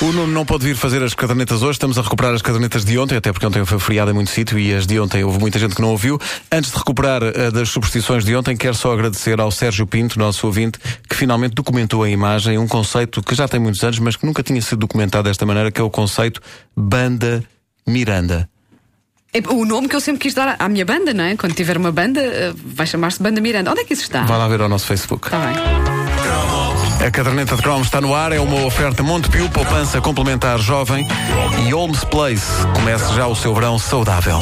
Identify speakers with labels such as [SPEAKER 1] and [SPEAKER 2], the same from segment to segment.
[SPEAKER 1] O Nuno não pode vir fazer as cadernetas hoje, estamos a recuperar as cadernetas de ontem, até porque ontem foi feriado em muito sítio e as de ontem houve muita gente que não ouviu. Antes de recuperar uh, das superstições de ontem, quero só agradecer ao Sérgio Pinto, nosso ouvinte, que finalmente documentou a imagem, um conceito que já tem muitos anos, mas que nunca tinha sido documentado desta maneira, que é o conceito Banda Miranda.
[SPEAKER 2] É o nome que eu sempre quis dar à minha banda, não é? Quando tiver uma banda, uh, vai chamar-se Banda Miranda. Onde é que isso está?
[SPEAKER 1] Vai lá ver ao nosso Facebook.
[SPEAKER 2] Está bem.
[SPEAKER 1] A caderneta de Chrome está no ar, é uma oferta Montepio, poupança complementar jovem e Holmes Place. Comece já o seu verão saudável.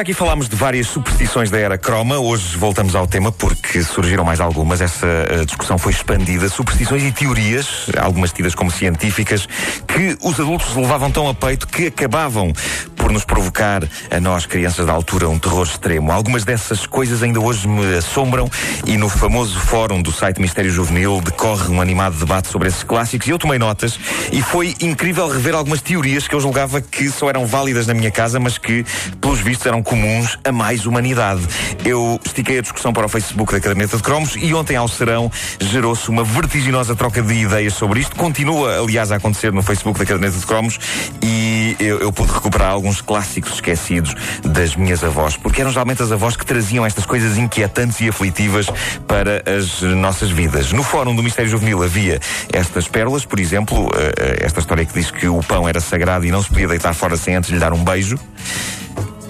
[SPEAKER 3] Já aqui falámos de várias superstições da era croma, hoje voltamos ao tema porque surgiram mais algumas. Essa eh, discussão foi expandida. Superstições e teorias, algumas tidas como científicas, que os adultos levavam tão a peito que acabavam por nos provocar, a nós, crianças da altura, um terror extremo. Algumas dessas coisas ainda hoje me assombram e no famoso fórum do site Mistério Juvenil decorre um animado debate sobre esses clássicos e eu tomei notas e foi incrível rever algumas teorias que eu julgava que só eram válidas na minha casa, mas que, pelos vistos, eram comuns a mais humanidade. Eu estiquei a discussão para o Facebook da Caderneta de Cromos e ontem ao serão gerou-se uma vertiginosa troca de ideias sobre isto. Continua, aliás, a acontecer no Facebook da Caderneta de Cromos e eu, eu pude recuperar alguns clássicos esquecidos das minhas avós, porque eram geralmente as avós que traziam estas coisas inquietantes e aflitivas para as nossas vidas. No fórum do Mistério Juvenil havia estas pérolas, por exemplo, eh, eh, esta história que diz que o pão era sagrado e não se podia deitar fora sem antes lhe dar um beijo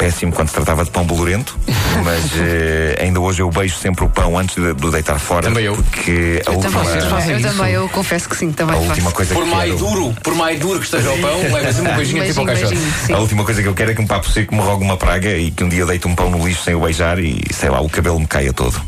[SPEAKER 3] péssimo quando se tratava de pão bolorento, mas uh, ainda hoje eu beijo sempre o pão antes de, de deitar fora.
[SPEAKER 4] Também eu.
[SPEAKER 3] Porque a
[SPEAKER 2] Eu
[SPEAKER 3] última,
[SPEAKER 2] também, eu também, eu confesso que sim, também
[SPEAKER 3] a
[SPEAKER 2] faço.
[SPEAKER 3] última coisa
[SPEAKER 4] Por
[SPEAKER 3] que
[SPEAKER 4] mais
[SPEAKER 3] quero,
[SPEAKER 4] duro, por mais duro que esteja o pão, leva sempre um beijinho tipo ao
[SPEAKER 2] Beijinho,
[SPEAKER 4] caixote.
[SPEAKER 3] a última coisa que eu quero é que um papo seco me rogue uma praga e que um dia deite um pão no lixo sem o beijar e sei lá, o cabelo me caia todo.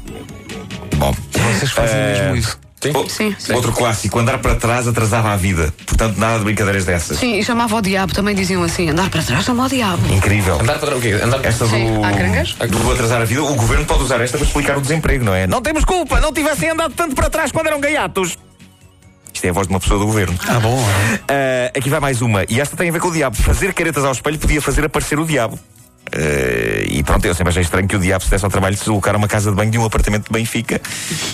[SPEAKER 3] Bom.
[SPEAKER 1] Vocês fazem
[SPEAKER 3] Eh,
[SPEAKER 1] mesmo isso.
[SPEAKER 3] O-
[SPEAKER 2] Sim, sim.
[SPEAKER 3] Outro clássico, andar para trás atrasava a vida. Portanto, nada de brincadeiras dessas.
[SPEAKER 2] Sim, e chamava ao diabo, também diziam assim: andar para trás, chama ao diabo.
[SPEAKER 3] Incrível.
[SPEAKER 4] Andar para trás, o quê? Andar para
[SPEAKER 3] Esta do,
[SPEAKER 2] Sim, há carangas?
[SPEAKER 3] do atrasar a vida, o governo pode usar esta para explicar o desemprego, não é? Não temos culpa, não tivessem andado tanto para trás quando eram gaiatos. Isto é a voz de uma pessoa do governo.
[SPEAKER 1] Ah, bom.
[SPEAKER 3] Ah, aqui vai mais uma, e esta tem a ver com o diabo. Fazer caretas ao espelho podia fazer aparecer o diabo. Ah, e pronto, eu sempre achei estranho que o diabo se desse ao trabalho de se deslocar uma casa de banho de um apartamento de Benfica.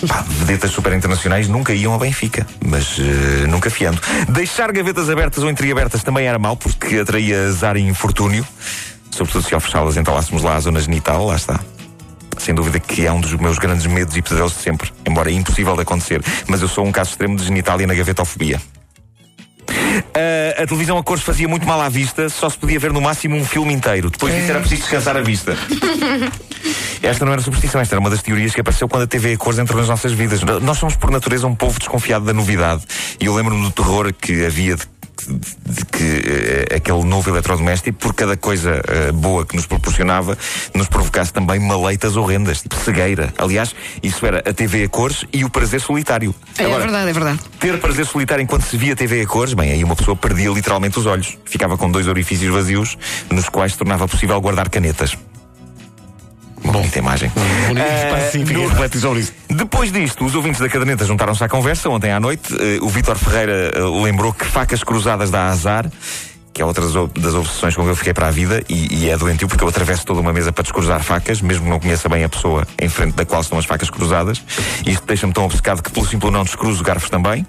[SPEAKER 3] Pá, vedetas super internacionais nunca iam a Benfica, mas ah, nunca fiando. Deixar gavetas abertas ou entreabertas também era mau, porque atraía azar e infortúnio. Sobretudo se ao fechá-las entalássemos lá a zona genital, lá está. Sem dúvida que é um dos meus grandes medos e pesadelos de sempre, embora impossível de acontecer. Mas eu sou um caso extremo de genitália na gavetofobia. Ah, a televisão a cores fazia muito mal à vista, só se podia ver no máximo um filme inteiro. Depois disso era preciso descansar a vista. Esta não era superstição, esta era uma das teorias que apareceu quando a TV a cores entrou nas nossas vidas. Nós somos, por natureza, um povo desconfiado da novidade. E eu lembro-me do terror que havia de de que eh, aquele novo eletrodoméstico, por cada coisa eh, boa que nos proporcionava, nos provocasse também maleitas horrendas, tipo cegueira. Aliás, isso era a TV a cores e o prazer solitário.
[SPEAKER 2] É, é verdade, é verdade.
[SPEAKER 3] Ter prazer solitário enquanto se via TV a cores, bem, aí uma pessoa perdia literalmente os olhos. Ficava com dois orifícios vazios, nos quais se tornava possível guardar canetas. Uma bonita imagem.
[SPEAKER 1] Bonito, pá, sim, fiquei
[SPEAKER 3] no-
[SPEAKER 1] refletir sobre isso.
[SPEAKER 3] depois disto, os ouvintes da caderneta juntaram-se à conversa ontem à noite. Eh, o Vítor Ferreira eh, lembrou que facas cruzadas dá azar. Que é outra das obsessões com que eu fiquei para a vida e, e é doentio porque eu atravesso toda uma mesa para descruzar facas, mesmo que não conheça bem a pessoa em frente da qual estão as facas cruzadas. Isto deixa-me tão obcecado que, pelo simples não, descruzo garfos também.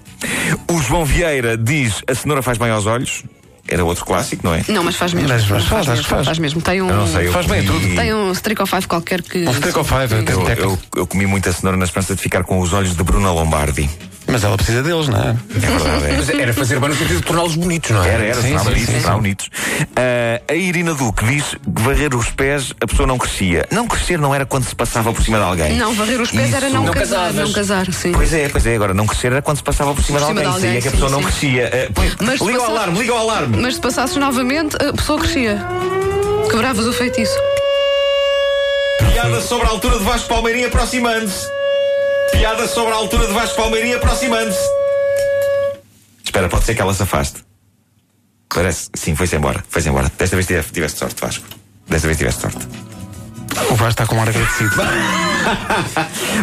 [SPEAKER 3] O João Vieira diz: a cenoura faz bem aos olhos. Era outro clássico, não é?
[SPEAKER 2] Não, mas faz mesmo.
[SPEAKER 1] Mas- mas faz,
[SPEAKER 2] mesmo,
[SPEAKER 1] que faz.
[SPEAKER 2] faz mesmo. Tem um.
[SPEAKER 3] Eu não sei, eu
[SPEAKER 1] Faz bem
[SPEAKER 3] comi-
[SPEAKER 1] tudo.
[SPEAKER 2] Tem um Streak of Five qualquer que.
[SPEAKER 1] Um Streak of Five,
[SPEAKER 3] Eu, eu, eu comi muita cenoura na esperança de ficar com os olhos de Bruna Lombardi.
[SPEAKER 1] Mas ela precisa deles, não é?
[SPEAKER 3] É verdade, é.
[SPEAKER 4] Mas era fazer bem no sentido de torná-los bonitos, não é?
[SPEAKER 3] Era, era,
[SPEAKER 1] Sim, sim,
[SPEAKER 3] nisso,
[SPEAKER 1] sim,
[SPEAKER 3] bonitos. Ah, a Irina Duque diz que varrer os pés a pessoa não crescia. Não crescer não era quando se passava por cima de alguém.
[SPEAKER 2] Não, varrer os pés
[SPEAKER 3] Isso-
[SPEAKER 2] era não,
[SPEAKER 4] Não
[SPEAKER 2] casar. Não casar, sim.
[SPEAKER 3] Pois é, pois é, agora não crescer era quando se passava por cima,
[SPEAKER 2] Por
[SPEAKER 3] de,
[SPEAKER 2] cima
[SPEAKER 3] alguém.
[SPEAKER 2] de alguém,
[SPEAKER 3] é que a
[SPEAKER 2] sim,
[SPEAKER 3] pessoa não
[SPEAKER 2] sim.
[SPEAKER 3] crescia.
[SPEAKER 2] Mas se
[SPEAKER 3] liga o alarme, liga o alarme.
[SPEAKER 2] Mas se passasses novamente, a pessoa crescia. Quebravas o feitiço.
[SPEAKER 3] Piada sobre a altura de Vasco Palmeirinho aproximando-se. Piada sobre a altura de Vasco Palmeirinho aproximando-se. Espera, pode ser que ela se afaste. Parece. Sim, foi-se embora. Foi-se embora. Desta vez tiveste, sorte, Vasco. Desta vez tiveste sorte.
[SPEAKER 1] O Vasco está com um ar agradecido.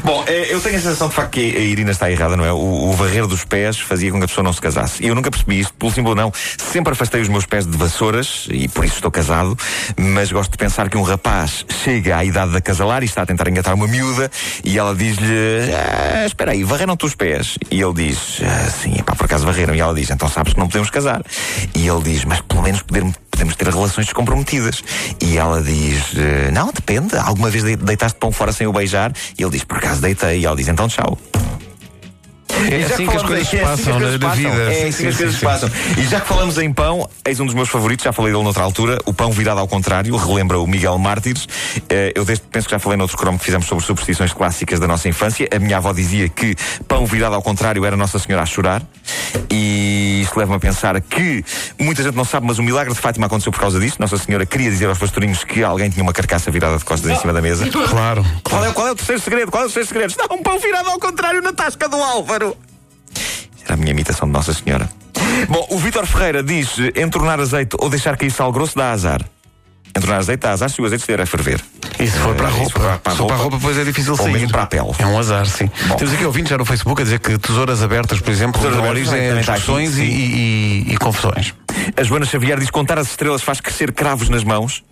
[SPEAKER 3] Bom, eh, eu tenho a sensação de facto que a Irina está errada, não é? O, o varrer dos pés fazia com que a pessoa não se casasse. E eu nunca percebi isto, pelo símbolo não. Sempre afastei os meus pés de vassouras e por isso estou casado, mas gosto de pensar que um rapaz chega à idade de acasalar e está a tentar engatar uma miúda e ela diz-lhe: ah, Espera aí, varreram-te os pés? E ele diz: ah, Sim, pá, por acaso varreram. E ela diz: Então sabes que não podemos casar. E ele diz: Mas pelo menos podemos, podemos ter relações descomprometidas. E ela diz: "Eh, Não, depende. Alguma vez de- deitaste pão fora sem o beijar? E ele diz: Por acaso deitei. E ela diz: Então tchau.
[SPEAKER 1] É
[SPEAKER 3] E já
[SPEAKER 1] assim que as coisas
[SPEAKER 3] é assim
[SPEAKER 1] passam
[SPEAKER 3] as
[SPEAKER 1] na
[SPEAKER 3] coisas
[SPEAKER 1] na
[SPEAKER 3] passam.
[SPEAKER 1] vida.
[SPEAKER 3] É
[SPEAKER 1] Sim,
[SPEAKER 3] assim que as
[SPEAKER 1] sim,
[SPEAKER 3] coisas
[SPEAKER 1] sim,
[SPEAKER 3] passam. E já que falamos em pão, eis um dos meus favoritos, já falei dele noutra altura, o pão virado ao contrário, relembra o Miguel Mártires. Eh, Eu desde, penso que já falei noutro cromo que fizemos sobre superstições clássicas da nossa infância. A minha avó dizia que pão virado ao contrário era Nossa Senhora a chorar. E isto leva-me a pensar que muita gente não sabe, mas o milagre de Fátima aconteceu por causa disto. Nossa Senhora queria dizer aos pastorinhos que alguém tinha uma carcaça virada de costas em cima da mesa.
[SPEAKER 1] Claro.
[SPEAKER 3] Qual é, qual é o terceiro segredo? Qual é o terceiro segredo? Está um pão virado ao contrário na tasca do Álvaro. Era a minha imitação de Nossa Senhora. Bom, o Vítor Ferreira diz: entornar azeite ou deixar cair sal grosso dá azar. Entornar azeite dá azar se o azeite estiver a ferver.
[SPEAKER 1] E se for para a
[SPEAKER 3] se
[SPEAKER 1] roupa?
[SPEAKER 3] para- para a roupa,
[SPEAKER 1] roupa, depois é difícil
[SPEAKER 3] ou
[SPEAKER 1] sair.
[SPEAKER 3] mesmo para a pele.
[SPEAKER 1] É um azar, sim.
[SPEAKER 3] Bom.
[SPEAKER 1] Temos aqui ouvintes já no Facebook a dizer que tesouras abertas, por exemplo,
[SPEAKER 3] Tesouras
[SPEAKER 1] dão origem a discussões e, e- e- e confusões.
[SPEAKER 3] A Joana Xavier diz: contar as estrelas faz crescer cravos nas mãos.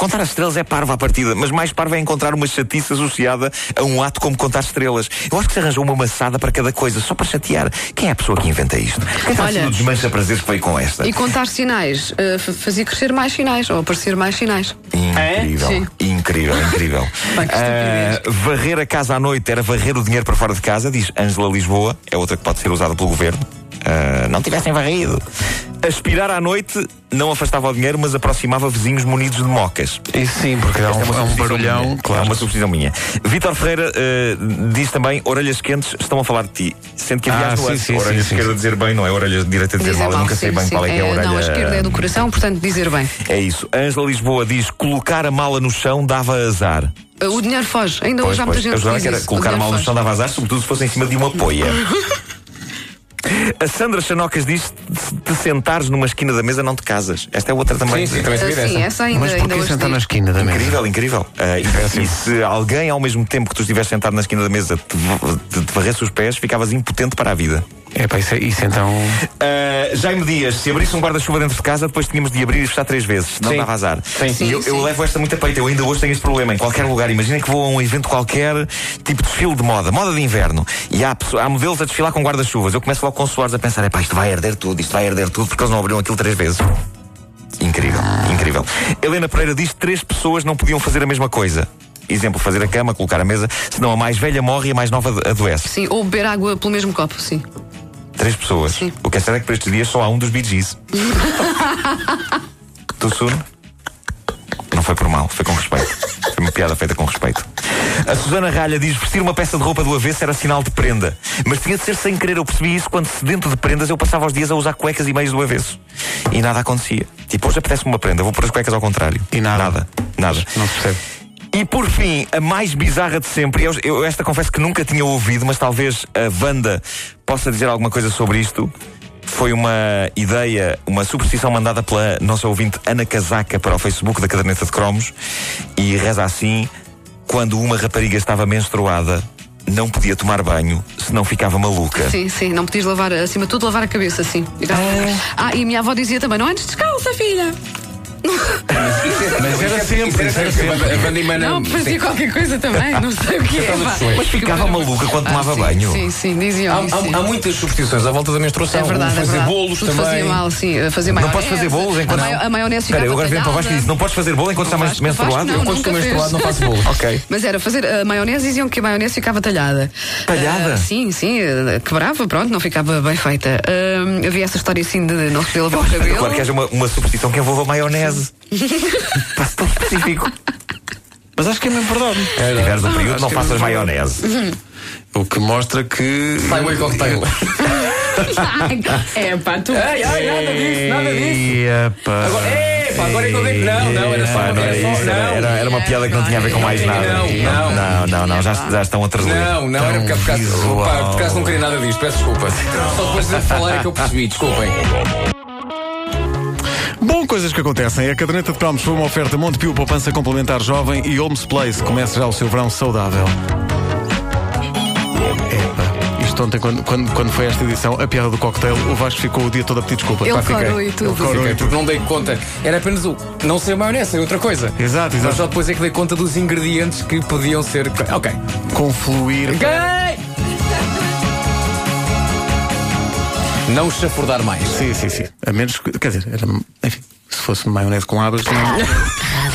[SPEAKER 3] Contar as estrelas é parva à partida, mas mais parva é encontrar uma chatice associada a um ato como contar estrelas. Eu acho que se arranjou uma maçada para cada coisa, só para chatear. Quem é a pessoa que inventa isto? Quem está
[SPEAKER 2] Olha-
[SPEAKER 3] desmancha prazeres que veio com esta?
[SPEAKER 2] E contar sinais eh, fa- fazia crescer mais sinais, ou aparecer mais sinais.
[SPEAKER 3] Incrível,
[SPEAKER 2] Sim.
[SPEAKER 3] incrível, incrível. Ah, varrer a casa à noite era varrer o dinheiro para fora de casa, diz Ângela Lisboa, é outra que pode ser usada pelo governo. Ah, não tivessem varrido. Aspirar à noite não afastava o dinheiro, mas aproximava vizinhos munidos de mocas.
[SPEAKER 1] Isso sim, porque dá
[SPEAKER 3] Esta
[SPEAKER 1] um,
[SPEAKER 3] é
[SPEAKER 1] é um
[SPEAKER 3] superstição
[SPEAKER 1] barulhão,
[SPEAKER 3] minha.
[SPEAKER 1] claro.
[SPEAKER 3] É uma substituição minha. Vítor Ferreira eh, diz também: orelhas quentes estão a falar de ti. Sendo que havia
[SPEAKER 1] Ah,
[SPEAKER 3] as
[SPEAKER 1] sim, sim,
[SPEAKER 3] orelhas
[SPEAKER 1] sim,
[SPEAKER 3] esquerda
[SPEAKER 1] sim.
[SPEAKER 3] dizer bem, não é orelhas direita a dizer
[SPEAKER 2] Dizer
[SPEAKER 3] mal. Eu
[SPEAKER 2] mal,
[SPEAKER 3] nunca sei
[SPEAKER 2] sim,
[SPEAKER 3] bem
[SPEAKER 2] sim.
[SPEAKER 3] qual é que é a orelha.
[SPEAKER 2] Não, a esquerda é do coração, portanto, dizer bem.
[SPEAKER 3] É isso. Ângela Lisboa diz: colocar a mala no chão dava azar.
[SPEAKER 2] O dinheiro foge. Ainda
[SPEAKER 3] Pois,
[SPEAKER 2] hoje há muita
[SPEAKER 3] pois.
[SPEAKER 2] gente que
[SPEAKER 3] jurava
[SPEAKER 2] diz
[SPEAKER 3] que era
[SPEAKER 2] isso. O
[SPEAKER 3] colocar a mala no chão dava azar, sobretudo se fosse em cima de uma poia. A Sandra Chanocas diz: se te sentares numa esquina da mesa, não te casas. Esta é outra também.
[SPEAKER 4] Sim, sim, também sabia
[SPEAKER 2] Sim, essa ainda,
[SPEAKER 1] Mas
[SPEAKER 2] ainda
[SPEAKER 1] porquê
[SPEAKER 2] hoje
[SPEAKER 1] sentar na esquina da mesa?
[SPEAKER 3] Incrível, incrível. Ah, e, e se alguém, ao mesmo tempo que tu estiveres sentado na esquina da mesa, te, te, te varresse os pés, ficavas impotente para a vida.
[SPEAKER 1] É pá, isso, é- isso então.
[SPEAKER 3] Ah, Jaime Dias, se abrisse um guarda-chuva dentro de casa, depois tínhamos de abrir e fechar três vezes. Não
[SPEAKER 4] Sim.
[SPEAKER 3] dava azar.
[SPEAKER 4] Sim.
[SPEAKER 3] E eu, eu
[SPEAKER 2] sim.
[SPEAKER 3] levo esta muito a peito. Eu ainda hoje tenho este problema. Em qualquer lugar, imaginem que vou a um evento qualquer, tipo desfile de moda, moda de inverno, e há, há modelos a desfilar com guarda-chuvas. Eu começo logo com suores a pensar: epá, isto vai arder tudo, isto vai arder tudo, porque eles não abriram aquilo três vezes. Incrível, incrível. Helena Pereira diz que três pessoas não podiam fazer a mesma coisa. Exemplo, fazer a cama, colocar a mesa, senão a mais velha morre e a mais nova adoece.
[SPEAKER 2] Sim, ou beber água pelo mesmo copo, sim.
[SPEAKER 3] Três pessoas.
[SPEAKER 2] Sim.
[SPEAKER 3] O que é certo é que para estes dias só há um dos Bee Gees. tu, Suno? Não foi por mal, foi com respeito. Foi uma piada feita com respeito. A Susana Ralha diz vestir uma peça de roupa do avesso era sinal de prenda. Mas tinha de ser sem querer. Eu percebi isso quando, sedento de prendas, eu passava os dias a usar cuecas e meios do avesso. E nada acontecia. Tipo, hoje apetece-me uma prenda, vou pôr as cuecas ao contrário.
[SPEAKER 1] E nada.
[SPEAKER 3] Nada. Nada.
[SPEAKER 1] Não se percebe.
[SPEAKER 3] E por fim, a mais bizarra de sempre, eu, eu esta confesso que nunca tinha ouvido, mas talvez a Wanda possa dizer alguma coisa sobre isto. Foi uma ideia, uma superstição mandada pela nossa ouvinte Ana Casaca para o Facebook da Caderneta de Cromos e reza assim: quando uma rapariga estava menstruada, não podia tomar banho, senão ficava maluca.
[SPEAKER 2] Sim, sim, não podias lavar, acima de tudo, lavar a cabeça, sim. Tá- Ah, e a minha avó dizia também: não antes descalça, filha.
[SPEAKER 1] Mas era sempre,
[SPEAKER 4] Isso era sempre. A banda Imana.
[SPEAKER 2] Não, fazia qualquer coisa também, não sei o que é. Pá.
[SPEAKER 4] nos joelhos.
[SPEAKER 3] Mas ficava maluca quando tomava
[SPEAKER 2] Ah, sim,
[SPEAKER 3] banho.
[SPEAKER 2] Sim, sim, diziam
[SPEAKER 4] Há,
[SPEAKER 2] isso. sim.
[SPEAKER 4] há- há muitas superstições à volta da menstruação.
[SPEAKER 2] É verdade,
[SPEAKER 4] fazer
[SPEAKER 2] é verdade.
[SPEAKER 4] bolos
[SPEAKER 2] Tudo
[SPEAKER 4] também.
[SPEAKER 2] fazia mal, sim. Fazia
[SPEAKER 3] Não podes fazer bolos enquanto.
[SPEAKER 2] A, maio, a maionese
[SPEAKER 3] Espera,
[SPEAKER 2] ficava
[SPEAKER 3] eu agora vim para o Vasco e
[SPEAKER 2] talhada.
[SPEAKER 3] disse: não podes fazer bolo enquanto está mais
[SPEAKER 2] Vasco- o Vasco
[SPEAKER 3] menstruado?
[SPEAKER 2] não,
[SPEAKER 4] Eu, quando estou
[SPEAKER 2] nunca
[SPEAKER 4] menstruado,
[SPEAKER 2] fez.
[SPEAKER 4] não faço bolos.
[SPEAKER 3] Ok.
[SPEAKER 2] Mas era fazer a maionese, diziam que a maionese ficava talhada.
[SPEAKER 3] Talhada?
[SPEAKER 2] Ah, sim, sim, eh, quebrava, pronto, não ficava bem feita. Ah, havia essa história assim de não se lavar o cabelo.
[SPEAKER 3] Claro que haja uma, uma superstição que envolva maionese. Tão específico.
[SPEAKER 1] Mas acho que é mesmo verdade.
[SPEAKER 3] Se tiveres um período, não faças maionese.
[SPEAKER 1] O que mostra que.
[SPEAKER 4] Highway cocktail.
[SPEAKER 2] é pá, tu.
[SPEAKER 4] Ai, ai, nada disso, nada disso.
[SPEAKER 1] Epá.
[SPEAKER 4] Agora, epá, agora é que eu digo. Não, não, era só.
[SPEAKER 3] Pá, não era
[SPEAKER 4] Era só.
[SPEAKER 3] era, era,
[SPEAKER 4] Não,
[SPEAKER 3] era uma piada que não tinha a ver com mais nada.
[SPEAKER 4] Não, não.
[SPEAKER 3] não, não, não, já, já estão a trazer.
[SPEAKER 4] não, não era porque por pá, acaso não queria nada disto, peço desculpa. Só depois de falar é que eu percebi, desculpem.
[SPEAKER 1] Bom, coisas que acontecem. A caderneta de cromos foi uma oferta Montepio Poupança Complementar Jovem e Holmes Place. Começa já o seu verão saudável. Epa, isto ontem, quando, quando, quando foi esta edição, a piada do cocktail, o Vasco ficou o dia todo a pedir desculpa.
[SPEAKER 2] Ele
[SPEAKER 1] Pá, fiquei.
[SPEAKER 2] corou e tudo.
[SPEAKER 1] Ele corou
[SPEAKER 4] Fiquei,
[SPEAKER 1] e tudo.
[SPEAKER 4] porque não dei conta. Era apenas o. Não ser maionese, é outra coisa.
[SPEAKER 1] Exato,
[SPEAKER 4] Mas só
[SPEAKER 1] exato.
[SPEAKER 4] depois é que dei conta dos ingredientes que podiam ser. Ok.
[SPEAKER 1] Confluir.
[SPEAKER 4] Ok! Não chafurdar mais.
[SPEAKER 1] Sim, sim, sim. A menos que, quer dizer, era, enfim, se fosse maionese com abas, não.